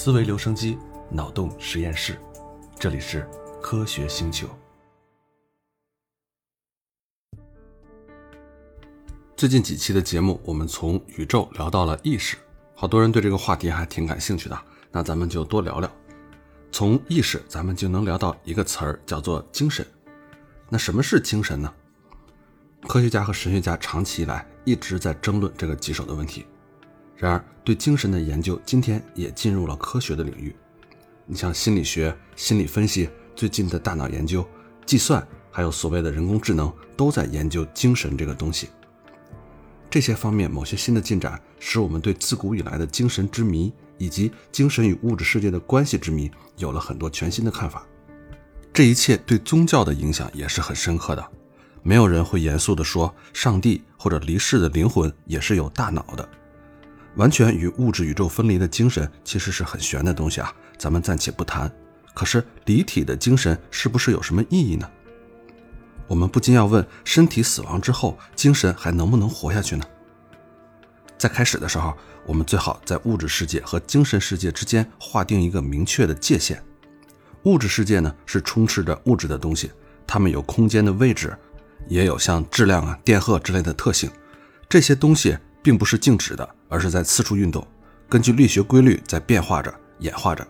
思维留声机，脑洞实验室，这里是科学星球。最近几期的节目，我们从宇宙聊到了意识，好多人对这个话题还挺感兴趣的。那咱们就多聊聊。从意识，咱们就能聊到一个词儿，叫做精神。那什么是精神呢？科学家和神学家长期以来一直在争论这个棘手的问题。然而，对精神的研究今天也进入了科学的领域。你像心理学、心理分析，最近的大脑研究、计算，还有所谓的人工智能，都在研究精神这个东西。这些方面某些新的进展，使我们对自古以来的精神之谜以及精神与物质世界的关系之谜有了很多全新的看法。这一切对宗教的影响也是很深刻的。没有人会严肃地说，上帝或者离世的灵魂也是有大脑的。完全与物质宇宙分离的精神其实是很玄的东西啊，咱们暂且不谈。可是离体的精神是不是有什么意义呢？我们不禁要问：身体死亡之后，精神还能不能活下去呢？在开始的时候，我们最好在物质世界和精神世界之间划定一个明确的界限。物质世界呢，是充斥着物质的东西，它们有空间的位置。也有像质量啊、电荷之类的特性，这些东西并不是静止的，而是在四处运动，根据力学规律在变化着、演化着。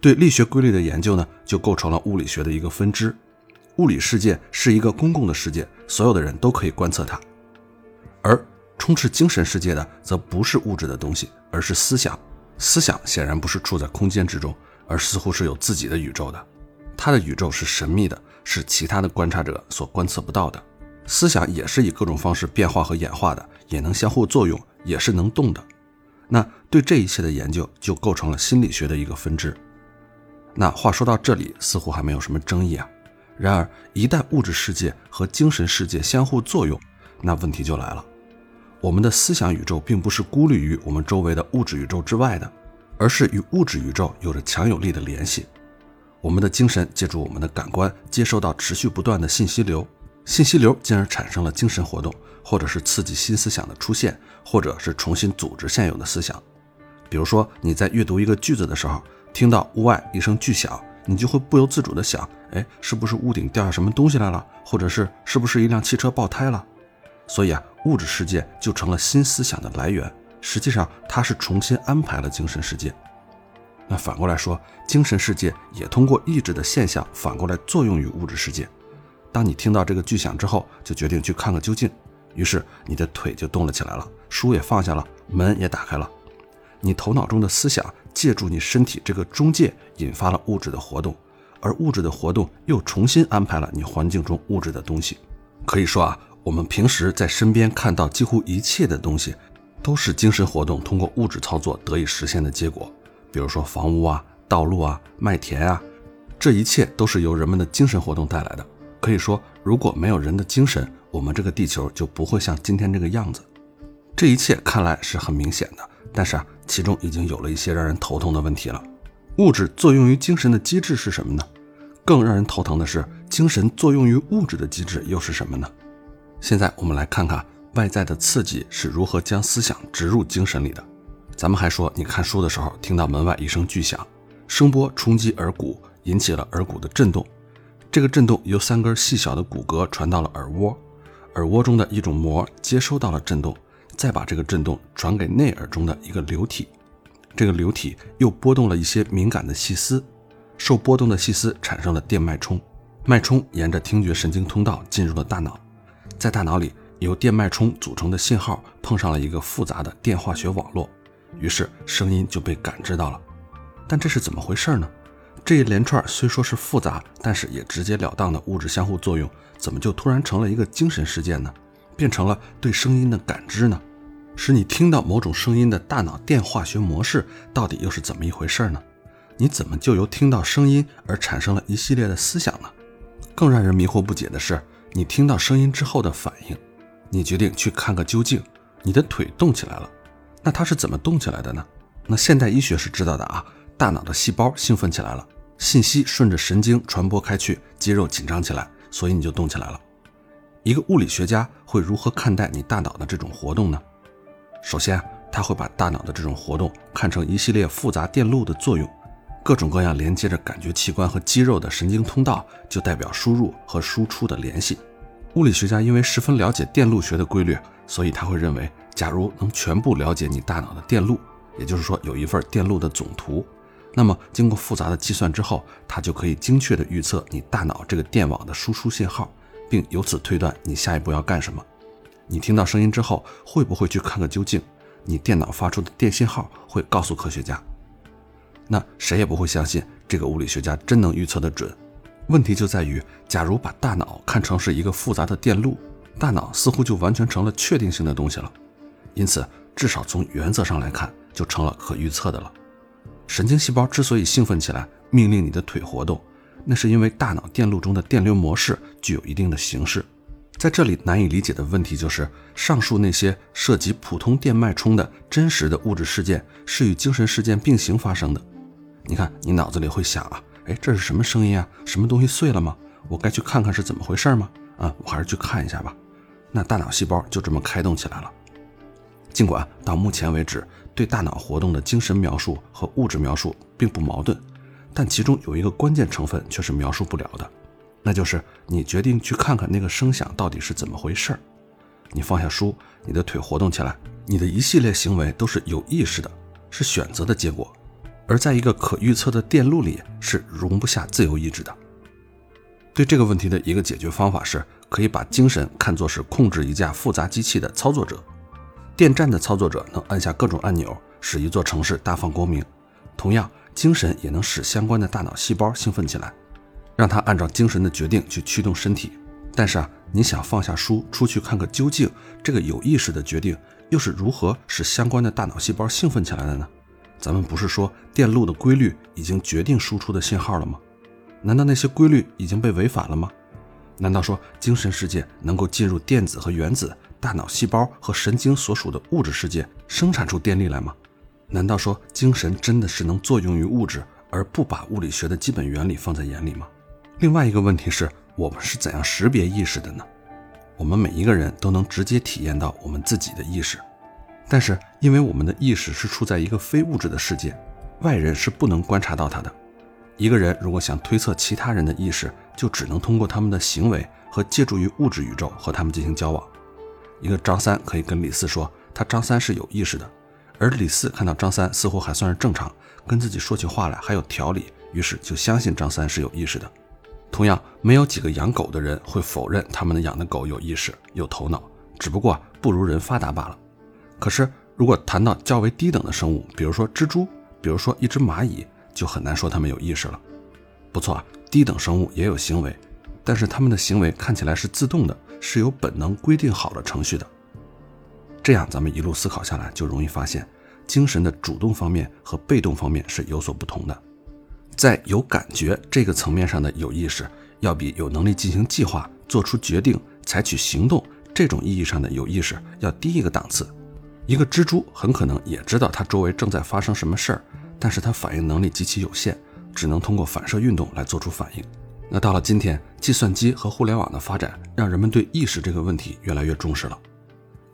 对力学规律的研究呢，就构成了物理学的一个分支。物理世界是一个公共的世界，所有的人都可以观测它。而充斥精神世界的，则不是物质的东西，而是思想。思想显然不是处在空间之中，而似乎是有自己的宇宙的。它的宇宙是神秘的。是其他的观察者所观测不到的，思想也是以各种方式变化和演化的，也能相互作用，也是能动的。那对这一切的研究就构成了心理学的一个分支。那话说到这里，似乎还没有什么争议啊。然而，一旦物质世界和精神世界相互作用，那问题就来了。我们的思想宇宙并不是孤立于我们周围的物质宇宙之外的，而是与物质宇宙有着强有力的联系。我们的精神借助我们的感官接收到持续不断的信息流，信息流进而产生了精神活动，或者是刺激新思想的出现，或者是重新组织现有的思想。比如说你在阅读一个句子的时候，听到屋外一声巨响，你就会不由自主地想：哎，是不是屋顶掉下什么东西来了？或者是是不是一辆汽车爆胎了？所以啊，物质世界就成了新思想的来源。实际上，它是重新安排了精神世界。那反过来说，精神世界也通过意志的现象反过来作用于物质世界。当你听到这个巨响之后，就决定去看个究竟，于是你的腿就动了起来了，书也放下了，门也打开了。你头脑中的思想借助你身体这个中介，引发了物质的活动，而物质的活动又重新安排了你环境中物质的东西。可以说啊，我们平时在身边看到几乎一切的东西，都是精神活动通过物质操作得以实现的结果。比如说房屋啊、道路啊、麦田啊，这一切都是由人们的精神活动带来的。可以说，如果没有人的精神，我们这个地球就不会像今天这个样子。这一切看来是很明显的，但是啊，其中已经有了一些让人头痛的问题了。物质作用于精神的机制是什么呢？更让人头疼的是，精神作用于物质的机制又是什么呢？现在我们来看看外在的刺激是如何将思想植入精神里的。咱们还说，你看书的时候听到门外一声巨响，声波冲击耳骨，引起了耳骨的震动。这个震动由三根细小的骨骼传到了耳蜗，耳蜗中的一种膜接收到了震动，再把这个震动传给内耳中的一个流体。这个流体又波动了一些敏感的细丝，受波动的细丝产生了电脉冲，脉冲沿着听觉神经通道进入了大脑，在大脑里由电脉冲组成的信号碰上了一个复杂的电化学网络。于是声音就被感知到了，但这是怎么回事呢？这一连串虽说是复杂，但是也直截了当的物质相互作用，怎么就突然成了一个精神事件呢？变成了对声音的感知呢？使你听到某种声音的大脑电化学模式到底又是怎么一回事呢？你怎么就由听到声音而产生了一系列的思想呢？更让人迷惑不解的是，你听到声音之后的反应，你决定去看个究竟，你的腿动起来了。那它是怎么动起来的呢？那现代医学是知道的啊，大脑的细胞兴奋起来了，信息顺着神经传播开去，肌肉紧张起来，所以你就动起来了。一个物理学家会如何看待你大脑的这种活动呢？首先，他会把大脑的这种活动看成一系列复杂电路的作用，各种各样连接着感觉器官和肌肉的神经通道就代表输入和输出的联系。物理学家因为十分了解电路学的规律，所以他会认为，假如能全部了解你大脑的电路，也就是说有一份电路的总图，那么经过复杂的计算之后，它就可以精确地预测你大脑这个电网的输出信号，并由此推断你下一步要干什么。你听到声音之后，会不会去看个究竟？你电脑发出的电信号会告诉科学家。那谁也不会相信这个物理学家真能预测得准。问题就在于，假如把大脑看成是一个复杂的电路，大脑似乎就完全成了确定性的东西了。因此，至少从原则上来看，就成了可预测的了。神经细胞之所以兴奋起来，命令你的腿活动，那是因为大脑电路中的电流模式具有一定的形式。在这里难以理解的问题就是，上述那些涉及普通电脉冲的真实的物质事件是与精神事件并行发生的。你看，你脑子里会想啊，哎，这是什么声音啊？什么东西碎了吗？我该去看看是怎么回事吗？啊，我还是去看一下吧。那大脑细胞就这么开动起来了。尽管到目前为止，对大脑活动的精神描述和物质描述并不矛盾，但其中有一个关键成分却是描述不了的。那就是你决定去看看那个声响到底是怎么回事儿。你放下书，你的腿活动起来，你的一系列行为都是有意识的，是选择的结果。而在一个可预测的电路里，是容不下自由意志的。对这个问题的一个解决方法是，可以把精神看作是控制一架复杂机器的操作者。电站的操作者能按下各种按钮，使一座城市大放光明。同样，精神也能使相关的大脑细胞兴奋起来。让他按照精神的决定去驱动身体，但是啊，你想放下书出去看个究竟，这个有意识的决定又是如何使相关的大脑细胞兴奋起来的呢？咱们不是说电路的规律已经决定输出的信号了吗？难道那些规律已经被违反了吗？难道说精神世界能够进入电子和原子、大脑细胞和神经所属的物质世界生产出电力来吗？难道说精神真的是能作用于物质而不把物理学的基本原理放在眼里吗？另外一个问题是我们是怎样识别意识的呢？我们每一个人都能直接体验到我们自己的意识，但是因为我们的意识是处在一个非物质的世界，外人是不能观察到它的。一个人如果想推测其他人的意识，就只能通过他们的行为和借助于物质宇宙和他们进行交往。一个张三可以跟李四说他张三是有意识的，而李四看到张三似乎还算是正常，跟自己说起话来还有条理，于是就相信张三是有意识的。同样，没有几个养狗的人会否认他们养的狗有意识、有头脑，只不过不如人发达罢了。可是，如果谈到较为低等的生物，比如说蜘蛛，比如说一只蚂蚁，就很难说它们有意识了。不错啊，低等生物也有行为，但是它们的行为看起来是自动的，是有本能规定好了程序的。这样，咱们一路思考下来，就容易发现，精神的主动方面和被动方面是有所不同的。在有感觉这个层面上的有意识，要比有能力进行计划、做出决定、采取行动这种意义上的有意识要低一个档次。一个蜘蛛很可能也知道它周围正在发生什么事儿，但是它反应能力极其有限，只能通过反射运动来做出反应。那到了今天，计算机和互联网的发展，让人们对意识这个问题越来越重视了。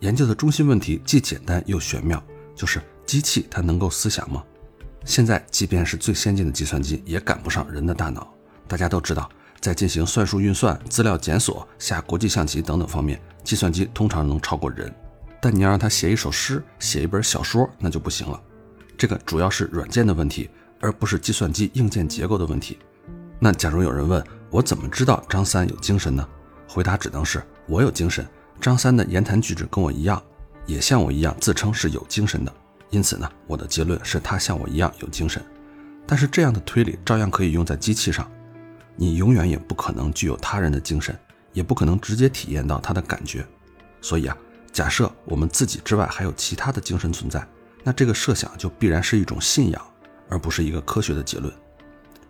研究的中心问题既简单又玄妙，就是机器它能够思想吗？现在，即便是最先进的计算机，也赶不上人的大脑。大家都知道，在进行算术运算、资料检索、下国际象棋等等方面，计算机通常能超过人。但你要让它写一首诗、写一本小说，那就不行了。这个主要是软件的问题，而不是计算机硬件结构的问题。那假如有人问我怎么知道张三有精神呢？回答只能是我有精神。张三的言谈举止跟我一样，也像我一样自称是有精神的。因此呢，我的结论是他像我一样有精神，但是这样的推理照样可以用在机器上。你永远也不可能具有他人的精神，也不可能直接体验到他的感觉。所以啊，假设我们自己之外还有其他的精神存在，那这个设想就必然是一种信仰，而不是一个科学的结论。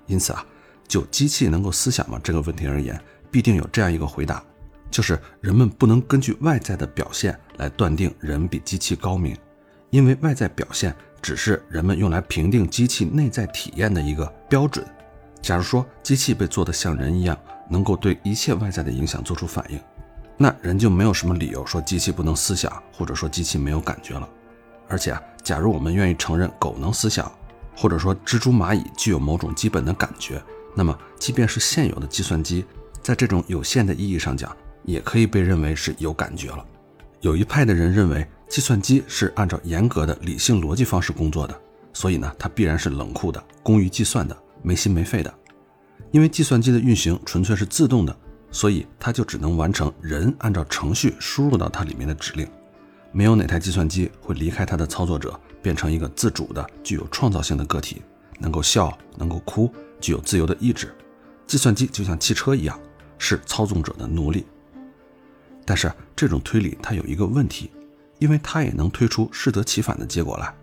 因此啊，就机器能够思想吗这个问题而言，必定有这样一个回答，就是人们不能根据外在的表现来断定人比机器高明。因为外在表现只是人们用来评定机器内在体验的一个标准。假如说机器被做得像人一样，能够对一切外在的影响做出反应，那人就没有什么理由说机器不能思想，或者说机器没有感觉了。而且啊，假如我们愿意承认狗能思想，或者说蜘蛛、蚂蚁具有某种基本的感觉，那么即便是现有的计算机，在这种有限的意义上讲，也可以被认为是有感觉了。有一派的人认为，计算机是按照严格的理性逻辑方式工作的，所以呢，它必然是冷酷的、工于计算的、没心没肺的。因为计算机的运行纯粹是自动的，所以它就只能完成人按照程序输入到它里面的指令。没有哪台计算机会离开它的操作者，变成一个自主的、具有创造性的个体，能够笑，能够哭，具有自由的意志。计算机就像汽车一样，是操纵者的奴隶。但是这种推理它有一个问题，因为它也能推出适得其反的结果来。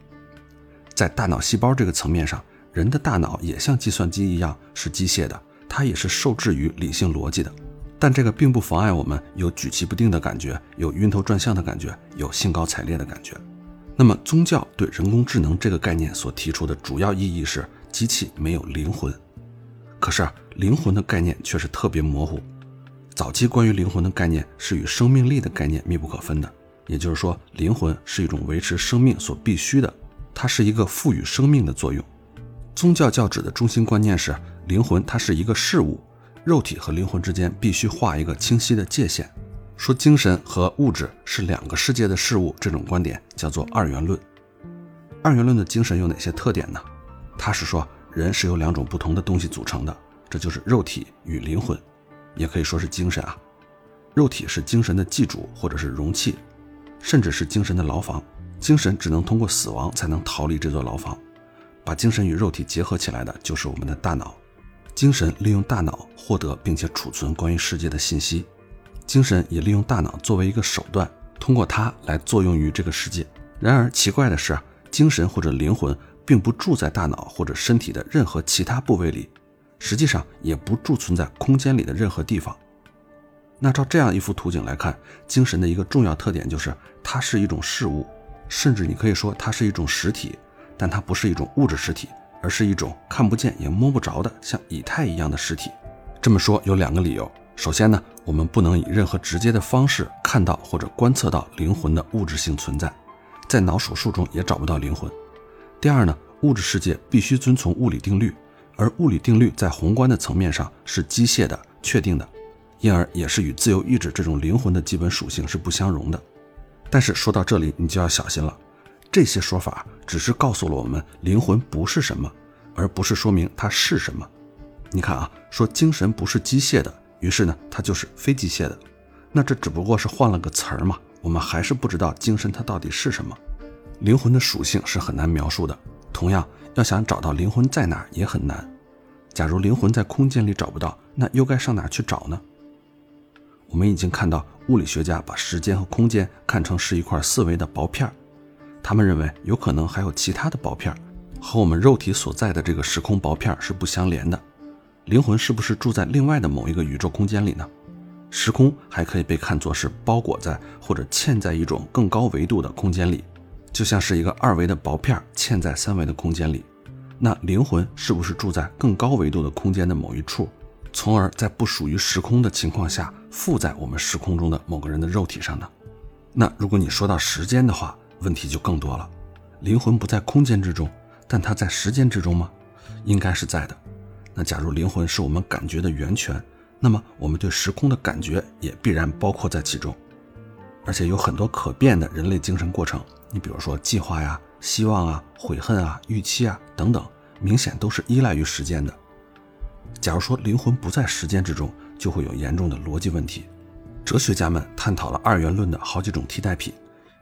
在大脑细胞这个层面上，人的大脑也像计算机一样是机械的，它也是受制于理性逻辑的。但这个并不妨碍我们有举棋不定的感觉，有晕头转向的感觉，有兴高采烈的感觉。那么，宗教对人工智能这个概念所提出的主要意义是，机器没有灵魂。可是啊，灵魂的概念却是特别模糊。早期关于灵魂的概念是与生命力的概念密不可分的，也就是说，灵魂是一种维持生命所必须的，它是一个赋予生命的作用。宗教教旨的中心观念是，灵魂它是一个事物。肉体和灵魂之间必须画一个清晰的界限。说精神和物质是两个世界的事物，这种观点叫做二元论。二元论的精神有哪些特点呢？它是说人是由两种不同的东西组成的，这就是肉体与灵魂，也可以说是精神啊。肉体是精神的寄主或者是容器，甚至是精神的牢房。精神只能通过死亡才能逃离这座牢房。把精神与肉体结合起来的就是我们的大脑。精神利用大脑获得并且储存关于世界的信息，精神也利用大脑作为一个手段，通过它来作用于这个世界。然而奇怪的是，精神或者灵魂并不住在大脑或者身体的任何其他部位里，实际上也不贮存在空间里的任何地方。那照这样一幅图景来看，精神的一个重要特点就是它是一种事物，甚至你可以说它是一种实体，但它不是一种物质实体。而是一种看不见也摸不着的像以太一样的实体。这么说有两个理由。首先呢，我们不能以任何直接的方式看到或者观测到灵魂的物质性存在，在脑手术中也找不到灵魂。第二呢，物质世界必须遵从物理定律，而物理定律在宏观的层面上是机械的、确定的，因而也是与自由意志这种灵魂的基本属性是不相容的。但是说到这里，你就要小心了。这些说法只是告诉了我们灵魂不是什么，而不是说明它是什么。你看啊，说精神不是机械的，于是呢，它就是非机械的。那这只不过是换了个词儿嘛？我们还是不知道精神它到底是什么。灵魂的属性是很难描述的。同样，要想找到灵魂在哪也很难。假如灵魂在空间里找不到，那又该上哪去找呢？我们已经看到物理学家把时间和空间看成是一块四维的薄片儿。他们认为有可能还有其他的薄片儿，和我们肉体所在的这个时空薄片是不相连的。灵魂是不是住在另外的某一个宇宙空间里呢？时空还可以被看作是包裹在或者嵌在一种更高维度的空间里，就像是一个二维的薄片嵌在三维的空间里。那灵魂是不是住在更高维度的空间的某一处，从而在不属于时空的情况下附在我们时空中的某个人的肉体上呢？那如果你说到时间的话，问题就更多了，灵魂不在空间之中，但它在时间之中吗？应该是在的。那假如灵魂是我们感觉的源泉，那么我们对时空的感觉也必然包括在其中。而且有很多可变的人类精神过程，你比如说计划呀、希望啊、悔恨啊、预期啊等等，明显都是依赖于时间的。假如说灵魂不在时间之中，就会有严重的逻辑问题。哲学家们探讨了二元论的好几种替代品。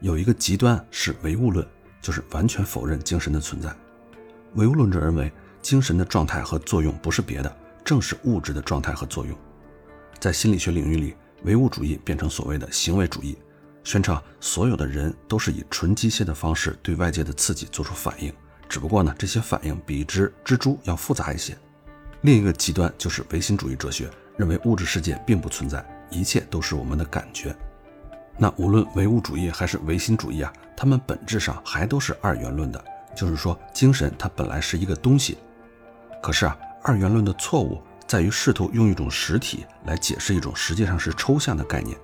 有一个极端是唯物论，就是完全否认精神的存在。唯物论者认为，精神的状态和作用不是别的，正是物质的状态和作用。在心理学领域里，唯物主义变成所谓的行为主义，宣称所有的人都是以纯机械的方式对外界的刺激做出反应，只不过呢，这些反应比之蜘蛛要复杂一些。另一个极端就是唯心主义哲学，认为物质世界并不存在，一切都是我们的感觉。那无论唯物主义还是唯心主义啊，他们本质上还都是二元论的，就是说精神它本来是一个东西。可是啊，二元论的错误在于试图用一种实体来解释一种实际上是抽象的概念。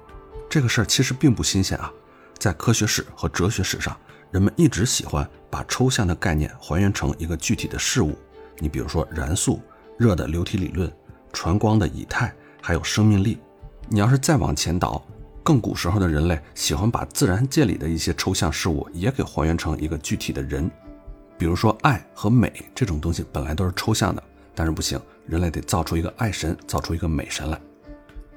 这个事儿其实并不新鲜啊，在科学史和哲学史上，人们一直喜欢把抽象的概念还原成一个具体的事物。你比如说燃素、热的流体理论、传光的以太，还有生命力。你要是再往前倒，更古时候的人类喜欢把自然界里的一些抽象事物也给还原成一个具体的人。比如说爱和美这种东西本来都是抽象的，但是不行，人类得造出一个爱神，造出一个美神来。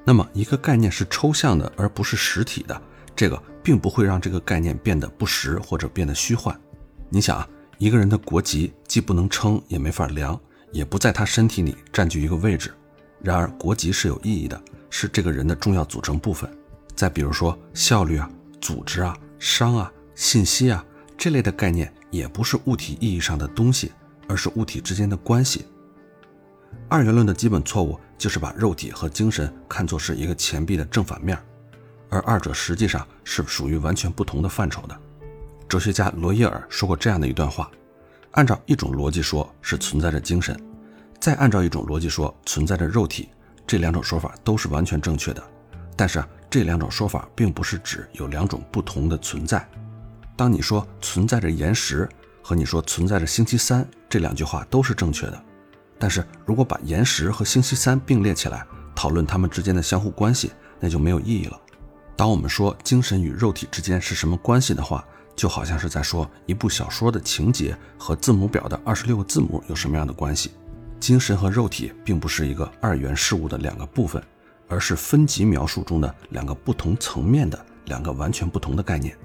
那么一个概念是抽象的，而不是实体的，这个并不会让这个概念变得不实或者变得虚幻。你想啊，一个人的国籍既不能称，也没法量，也不在他身体里占据一个位置。然而国籍是有意义的，是这个人的重要组成部分。再比如说效率啊、组织啊、商啊、信息啊这类的概念，也不是物体意义上的东西，而是物体之间的关系。二元论的基本错误就是把肉体和精神看作是一个钱币的正反面，而二者实际上是属于完全不同的范畴的。哲学家罗伊尔说过这样的一段话：按照一种逻辑说，是存在着精神；再按照一种逻辑说，存在着肉体。这两种说法都是完全正确的，但是这两种说法并不是指有两种不同的存在。当你说存在着岩石和你说存在着星期三这两句话都是正确的。但是如果把岩石和星期三并列起来讨论它们之间的相互关系，那就没有意义了。当我们说精神与肉体之间是什么关系的话，就好像是在说一部小说的情节和字母表的二十六个字母有什么样的关系。精神和肉体并不是一个二元事物的两个部分，而是分级描述中的两个不同层面的两个完全不同的概念。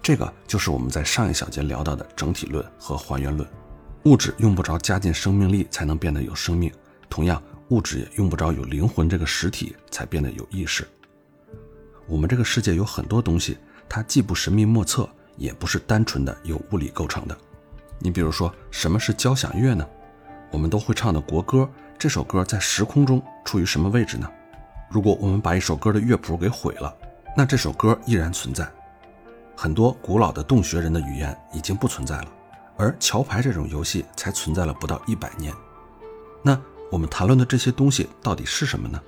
这个就是我们在上一小节聊到的整体论和还原论。物质用不着加进生命力才能变得有生命，同样，物质也用不着有灵魂这个实体才变得有意识。我们这个世界有很多东西，它既不神秘莫测，也不是单纯的由物理构成的。你比如说，什么是交响乐呢？我们都会唱的国歌，这首歌在时空中处于什么位置呢？如果我们把一首歌的乐谱给毁了，那这首歌依然存在。很多古老的洞穴人的语言已经不存在了。而桥牌这种游戏才存在了不到一百年，那我们谈论的这些东西到底是什么呢？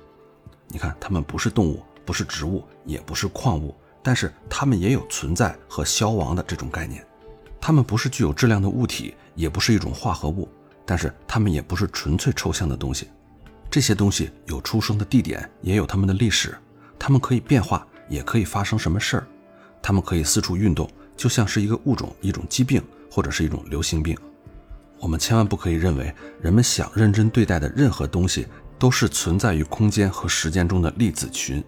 你看，它们不是动物，不是植物，也不是矿物，但是它们也有存在和消亡的这种概念。它们不是具有质量的物体，也不是一种化合物，但是它们也不是纯粹抽象的东西。这些东西有出生的地点，也有它们的历史，它们可以变化，也可以发生什么事儿，它们可以四处运动，就像是一个物种，一种疾病。或者是一种流行病，我们千万不可以认为人们想认真对待的任何东西都是存在于空间和时间中的粒子群。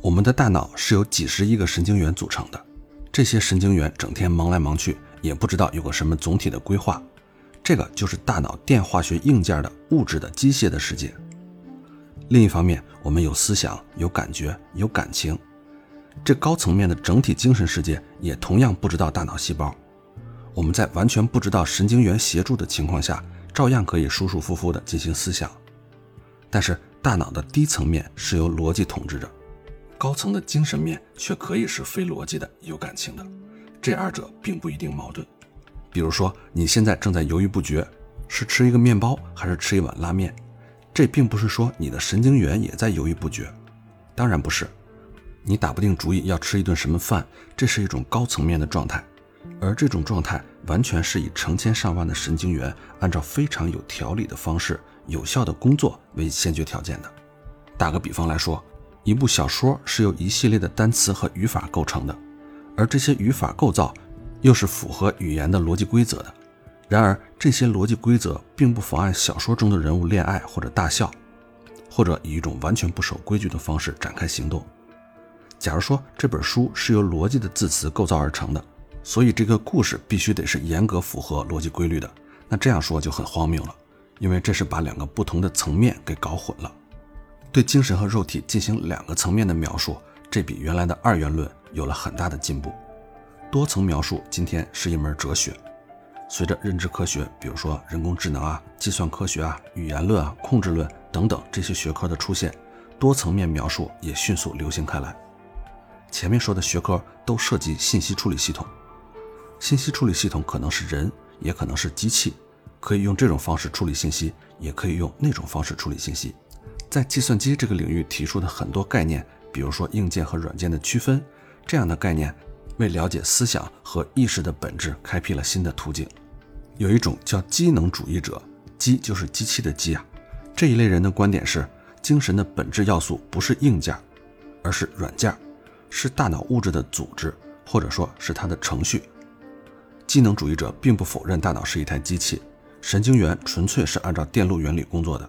我们的大脑是由几十亿个神经元组成的，这些神经元整天忙来忙去，也不知道有个什么总体的规划。这个就是大脑电化学硬件的物质的机械的世界。另一方面，我们有思想、有感觉、有感情，这高层面的整体精神世界也同样不知道大脑细胞。我们在完全不知道神经元协助的情况下，照样可以舒舒服服地进行思想。但是大脑的低层面是由逻辑统治着，高层的精神面却可以是非逻辑的、有感情的。这二者并不一定矛盾。比如说，你现在正在犹豫不决，是吃一个面包还是吃一碗拉面？这并不是说你的神经元也在犹豫不决，当然不是。你打不定主意要吃一顿什么饭，这是一种高层面的状态。而这种状态完全是以成千上万的神经元按照非常有条理的方式有效的工作为先决条件的。打个比方来说，一部小说是由一系列的单词和语法构成的，而这些语法构造又是符合语言的逻辑规则的。然而，这些逻辑规则并不妨碍小说中的人物恋爱或者大笑，或者以一种完全不守规矩的方式展开行动。假如说这本书是由逻辑的字词构造而成的。所以这个故事必须得是严格符合逻辑规律的。那这样说就很荒谬了，因为这是把两个不同的层面给搞混了。对精神和肉体进行两个层面的描述，这比原来的二元论有了很大的进步。多层描述今天是一门哲学。随着认知科学，比如说人工智能啊、计算科学啊、语言论啊、控制论等等这些学科的出现，多层面描述也迅速流行开来。前面说的学科都涉及信息处理系统。信息处理系统可能是人，也可能是机器，可以用这种方式处理信息，也可以用那种方式处理信息。在计算机这个领域提出的很多概念，比如说硬件和软件的区分，这样的概念为了解思想和意识的本质开辟了新的途径。有一种叫机能主义者，机就是机器的机啊。这一类人的观点是，精神的本质要素不是硬件，而是软件，是大脑物质的组织，或者说是它的程序。机能主义者并不否认大脑是一台机器，神经元纯粹是按照电路原理工作的，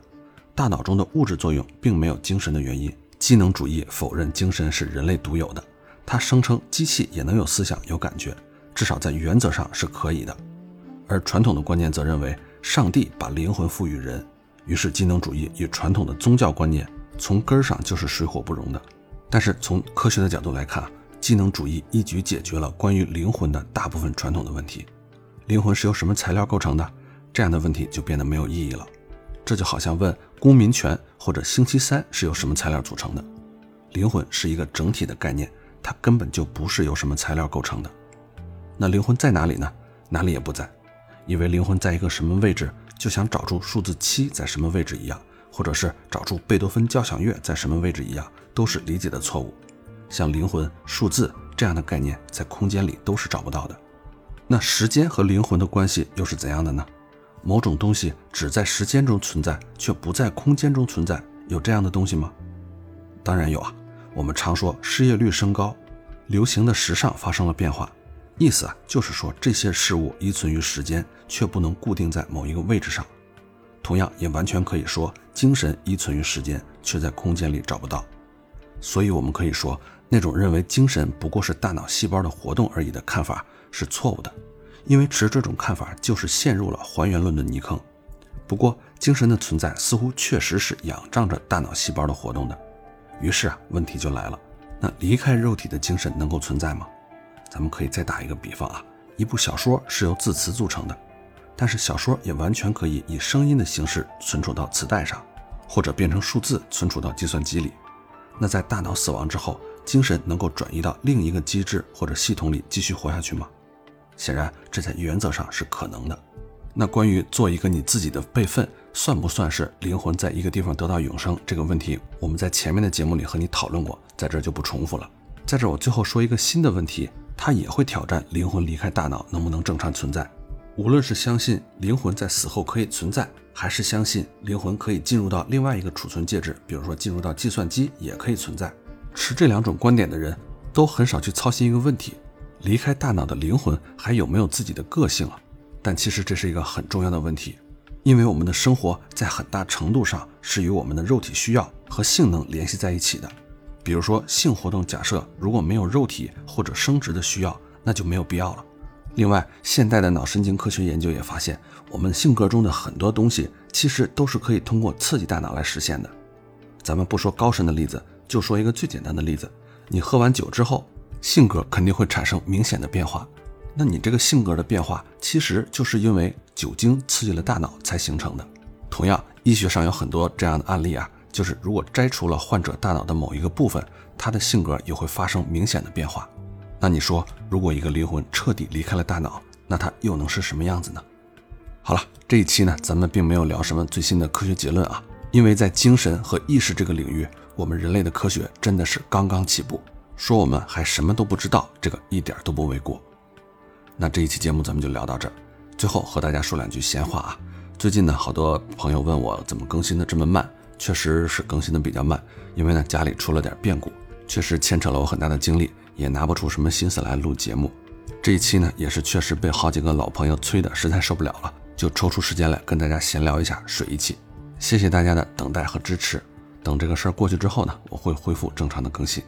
大脑中的物质作用并没有精神的原因。机能主义否认精神是人类独有的，他声称机器也能有思想、有感觉，至少在原则上是可以的。而传统的观念则认为，上帝把灵魂赋予人，于是机能主义与传统的宗教观念从根儿上就是水火不容的。但是从科学的角度来看，机能主义一举解决了关于灵魂的大部分传统的问题。灵魂是由什么材料构成的？这样的问题就变得没有意义了。这就好像问公民权或者星期三是由什么材料组成的。灵魂是一个整体的概念，它根本就不是由什么材料构成的。那灵魂在哪里呢？哪里也不在。以为灵魂在一个什么位置，就想找出数字七在什么位置一样，或者是找出贝多芬交响乐在什么位置一样，都是理解的错误。像灵魂、数字这样的概念，在空间里都是找不到的。那时间和灵魂的关系又是怎样的呢？某种东西只在时间中存在，却不在空间中存在，有这样的东西吗？当然有啊。我们常说失业率升高，流行的时尚发生了变化。意思啊，就是说这些事物依存于时间，却不能固定在某一个位置上。同样，也完全可以说精神依存于时间，却在空间里找不到。所以，我们可以说，那种认为精神不过是大脑细胞的活动而已的看法是错误的，因为持这种看法就是陷入了还原论的泥坑。不过，精神的存在似乎确实是仰仗着大脑细胞的活动的。于是啊，问题就来了：那离开肉体的精神能够存在吗？咱们可以再打一个比方啊，一部小说是由字词组成的，但是小说也完全可以以声音的形式存储到磁带上，或者变成数字存储到计算机里。那在大脑死亡之后，精神能够转移到另一个机制或者系统里继续活下去吗？显然，这在原则上是可能的。那关于做一个你自己的备份，算不算是灵魂在一个地方得到永生这个问题，我们在前面的节目里和你讨论过，在这就不重复了。在这我最后说一个新的问题。它也会挑战灵魂离开大脑能不能正常存在。无论是相信灵魂在死后可以存在，还是相信灵魂可以进入到另外一个储存介质，比如说进入到计算机也可以存在，持这两种观点的人都很少去操心一个问题：离开大脑的灵魂还有没有自己的个性了？但其实这是一个很重要的问题，因为我们的生活在很大程度上是与我们的肉体需要和性能联系在一起的。比如说性活动，假设如果没有肉体或者生殖的需要，那就没有必要了。另外，现代的脑神经科学研究也发现，我们性格中的很多东西其实都是可以通过刺激大脑来实现的。咱们不说高深的例子，就说一个最简单的例子：你喝完酒之后，性格肯定会产生明显的变化。那你这个性格的变化，其实就是因为酒精刺激了大脑才形成的。同样，医学上有很多这样的案例啊。就是如果摘除了患者大脑的某一个部分，他的性格也会发生明显的变化。那你说，如果一个灵魂彻底离开了大脑，那他又能是什么样子呢？好了，这一期呢，咱们并没有聊什么最新的科学结论啊，因为在精神和意识这个领域，我们人类的科学真的是刚刚起步，说我们还什么都不知道，这个一点都不为过。那这一期节目咱们就聊到这儿，最后和大家说两句闲话啊。最近呢，好多朋友问我怎么更新的这么慢。确实是更新的比较慢，因为呢家里出了点变故，确实牵扯了我很大的精力，也拿不出什么心思来录节目。这一期呢也是确实被好几个老朋友催的，实在受不了了，就抽出时间来跟大家闲聊一下水一期。谢谢大家的等待和支持，等这个事儿过去之后呢，我会恢复正常的更新。